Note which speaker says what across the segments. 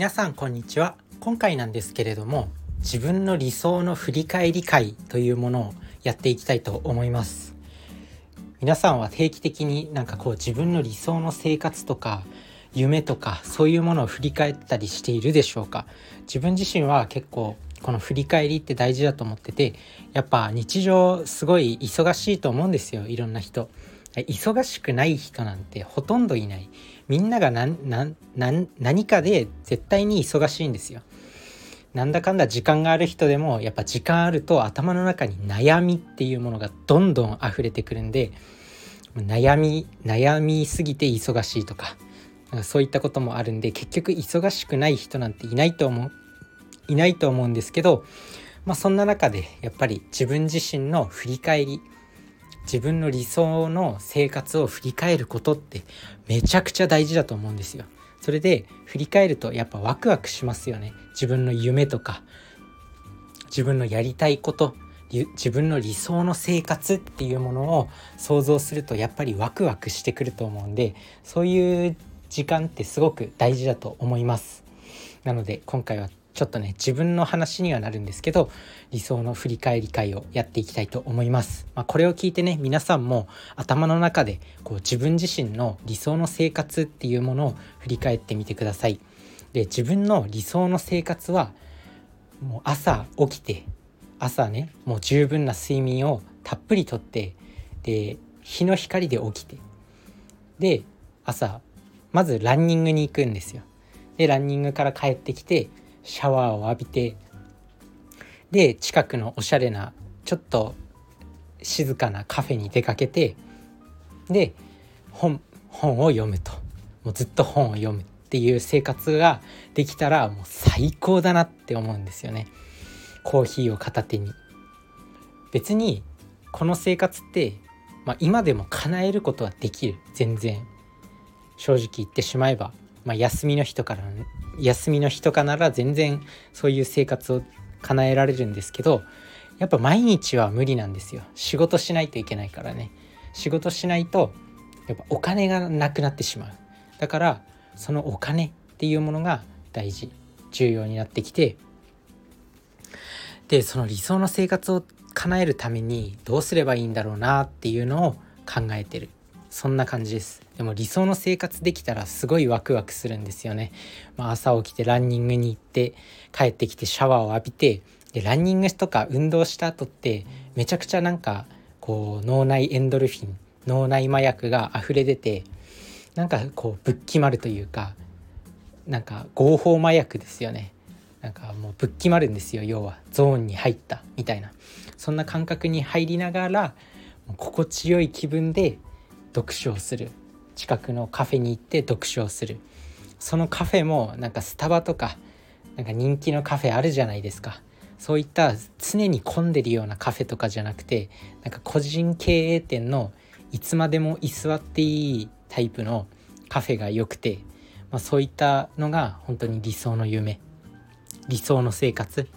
Speaker 1: 皆さんこんにちは。今回なんですけれども自分の理想の振り返り会というものをやっていきたいと思います。皆さんは定期的になんかこう自分の理想の生活とか夢とかそういうものを振り返ったりしているでしょうか？自分自身は結構この振り返りって大事だと思っててやっぱ日常すごい忙しいと思うんですよいろんな人。忙しくない人なんてほとんどいない。みんなが何かで絶対に忙しいんですよ。なんだかんだ時間がある人でもやっぱ時間あると頭の中に悩みっていうものがどんどん溢れてくるんで悩み悩みすぎて忙しいとかそういったこともあるんで結局忙しくない人なんていないと思ういないと思うんですけどまあそんな中でやっぱり自分自身の振り返り自分の理想の生活を振り返ることってめちゃくちゃ大事だと思うんですよ。それで振り返るとやっぱワクワクしますよね。自分の夢とか自分のやりたいこと自分の理想の生活っていうものを想像するとやっぱりワクワクしてくると思うんでそういう時間ってすごく大事だと思います。なので今回はちょっとね自分の話にはなるんですけど理想の振り返り会をやっていきたいと思います。まあ、これを聞いてね皆さんも頭の中でこう自分自身の理想の生活っていうものを振り返ってみてください。で自分の理想の生活はもう朝起きて朝ねもう十分な睡眠をたっぷりとってで日の光で起きてで朝まずランニングに行くんですよ。でランニングから帰ってきてシャワーを浴びてで近くのおしゃれなちょっと静かなカフェに出かけてで本本を読むと。もうずっと本を読むっていう生活ができたらもう最高だなって思うんですよね。コーヒーを片手に。別にこの生活って、まあ、今でも叶えることはできる。全然。正直言ってしまえば。まあ、休みの日とか休みの日とかなら全然そういう生活を叶えられるんですけどやっぱ毎日は無理なんですよ。仕事しないといけないからね。仕事しないとやっぱお金がなくなってしまう。だからそのお金っていうものが大事。重要になってきて。でその理想の生活を叶えるためにどうすればいいんだろうなっていうのを考えてる。そんな感じです。でも理想の生活できたらすごいワクワクするんですよね、まあ、朝起きてランニングに行って帰ってきてシャワーを浴びてでランニングとか運動した後ってめちゃくちゃなんかこう脳内エンドルフィン脳内麻薬が溢れ出てなんかこうぶっ決まるというかなんか合法麻薬ですよね。なんかもうぶっ決まるんですよ要は。ゾーンに入ったみたいな。そんな感覚に入りながら心地よい気分で読書をする。近くのカフェに行って読書をする。そのカフェもなんかスタバとかなんか人気のカフェあるじゃないですか。そういった常に混んでるようなカフェとかじゃなくてなんか個人経営店のいつまでも居座っていいタイプのカフェが良くて、まあ、そういったのが本当に理想の夢。理想の生活。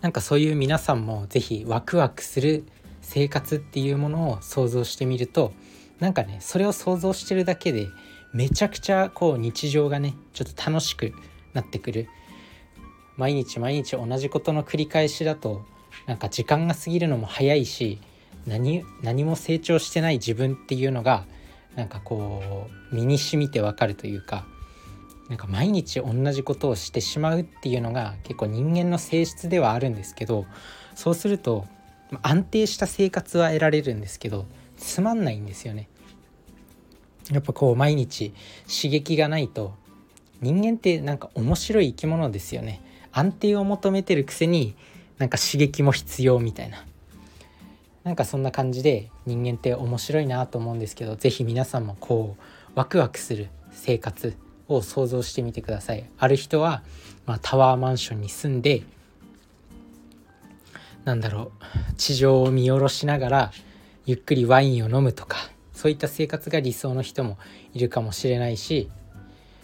Speaker 1: なんかそういう皆さんも是非ワクワクする生活っていうものを想像してみるとなんかねそれを想像してるだけでめちゃくちゃこう日常がねちょっと楽しくなってくる。毎日毎日同じことの繰り返しだとなんか時間が過ぎるのも早いし何何も成長してない自分っていうのがなんかこう身に染みてわかるというかなんか毎日同じことをしてしまうっていうのが結構人間の性質ではあるんですけどそうすると安定した生活は得られるんですけどつまんないんですよね。やっぱこう毎日刺激がないと人間ってなんか面白い生き物ですよね。安定を求めてるくせになんか刺激も必要みたいな。なんかそんな感じで人間って面白いなと思うんですけど是非皆さんもこうワクワクする生活を想像してみてください。ある人は、まあ、タワーマンションに住んでなんだろう地上を見下ろしながらゆっくりワインを飲むとかそういった生活が理想の人もいるかもしれないし、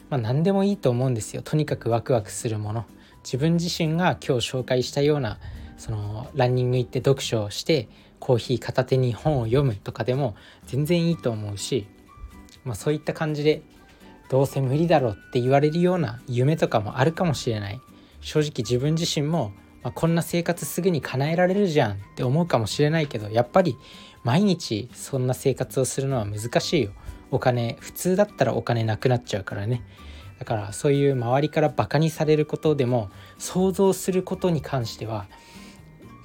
Speaker 1: まあ、何でもいいと思うんですよ。とにかくワクワクするもの。自分自身が今日紹介したようなそのランニング行って読書をしてコーヒー片手に本を読むとかでも全然いいと思うし、まあ、そういった感じでどうせ無理だろうって言われるような夢とかもあるかもしれない。正直自分自身も、まあ、こんな生活すぐに叶えられるじゃんって思うかもしれないけどやっぱり毎日そんな生活をするのは難しいよ。お金普通だったらお金なくなっちゃうからね。だからそういう周りからバカにされることでも想像することに関しては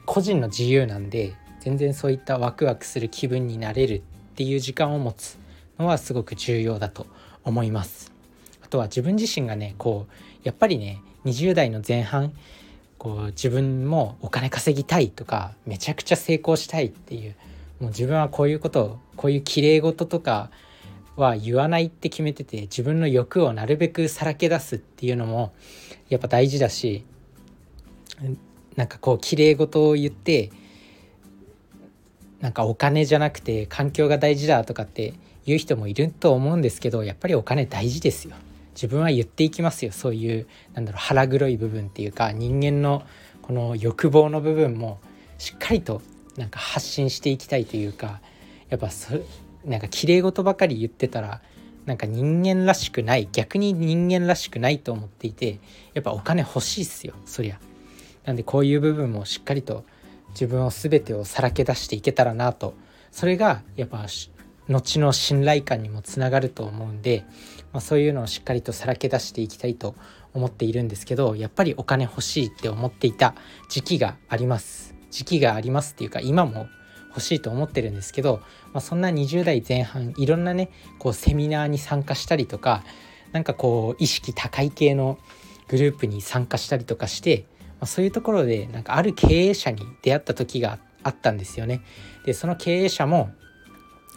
Speaker 1: 個人の自由なんで全然そういったワクワクする気分になれるっていう時間を持つのはすごく重要だと思います。あとは自分自身がねこうやっぱりね20代の前半こう自分もお金稼ぎたいとかめちゃくちゃ成功したいっていうもう自分はこういうことこういう綺麗事とかは言わないって決めてて自分の欲をなるべくさらけ出すっていうのもやっぱ大事だしなんかこう綺麗事を言ってなんかお金じゃなくて環境が大事だとかって言う人もいると思うんですけどやっぱりお金大事ですよ。自分は言っていきますよそういうなんだろう腹黒い部分っていうか人間のこの欲望の部分もしっかりとなんか発信していきたいというかやっぱそなんか綺麗事ばかり言ってたらなんか人間らしくない逆に人間らしくないと思っていてやっぱお金欲しいっすよそりゃ。なんでこういう部分もしっかりと自分を全てをさらけ出していけたらなとそれがやっぱ後の信頼感にもつながると思うんで、まあ、そういうのをしっかりとさらけ出していきたいと思っているんですけどやっぱりお金欲しいって思っていた時期があります時期がありますっていうか今も欲しいと思ってるんですけど、まあ、そんな20代前半いろんなねこうセミナーに参加したりとかなんかこう意識高い系のグループに参加したりとかして、まあ、そういうところでなんかある経営者に出会った時があったんですよね。でその経営者も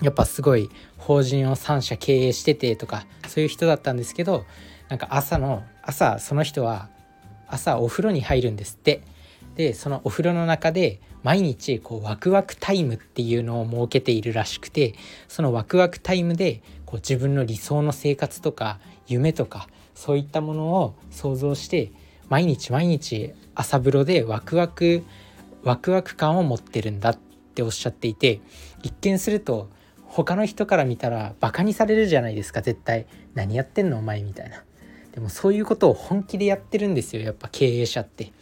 Speaker 1: やっぱすごい法人を3社経営しててとかそういう人だったんですけどなんか朝の朝その人は朝お風呂に入るんですって。でそのお風呂の中で毎日こうワクワクタイムっていうのを設けているらしくてそのワクワクタイムでこう自分の理想の生活とか夢とかそういったものを想像して毎日毎日朝風呂でワクワクワクワク感を持ってるんだっておっしゃっていて一見すると他の人から見たらバカにされるじゃないですか絶対。何やってんのお前みたいな。でもそういうことを本気でやってるんですよやっぱ経営者って。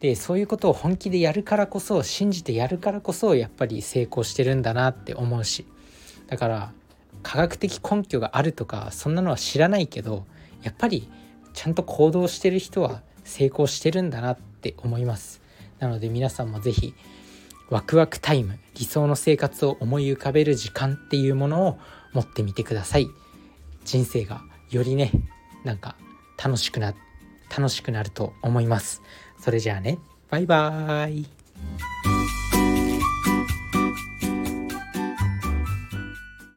Speaker 1: でそういうことを本気でやるからこそ信じてやるからこそやっぱり成功してるんだなって思うし。だから科学的根拠があるとかそんなのは知らないけどやっぱりちゃんと行動してる人は成功してるんだなって思います。なので皆さんも是非ワクワクタイム理想の生活を思い浮かべる時間っていうものを持ってみてください。人生がよりねなんか楽しくな楽しくなると思います。それじゃあね。バイバーイ。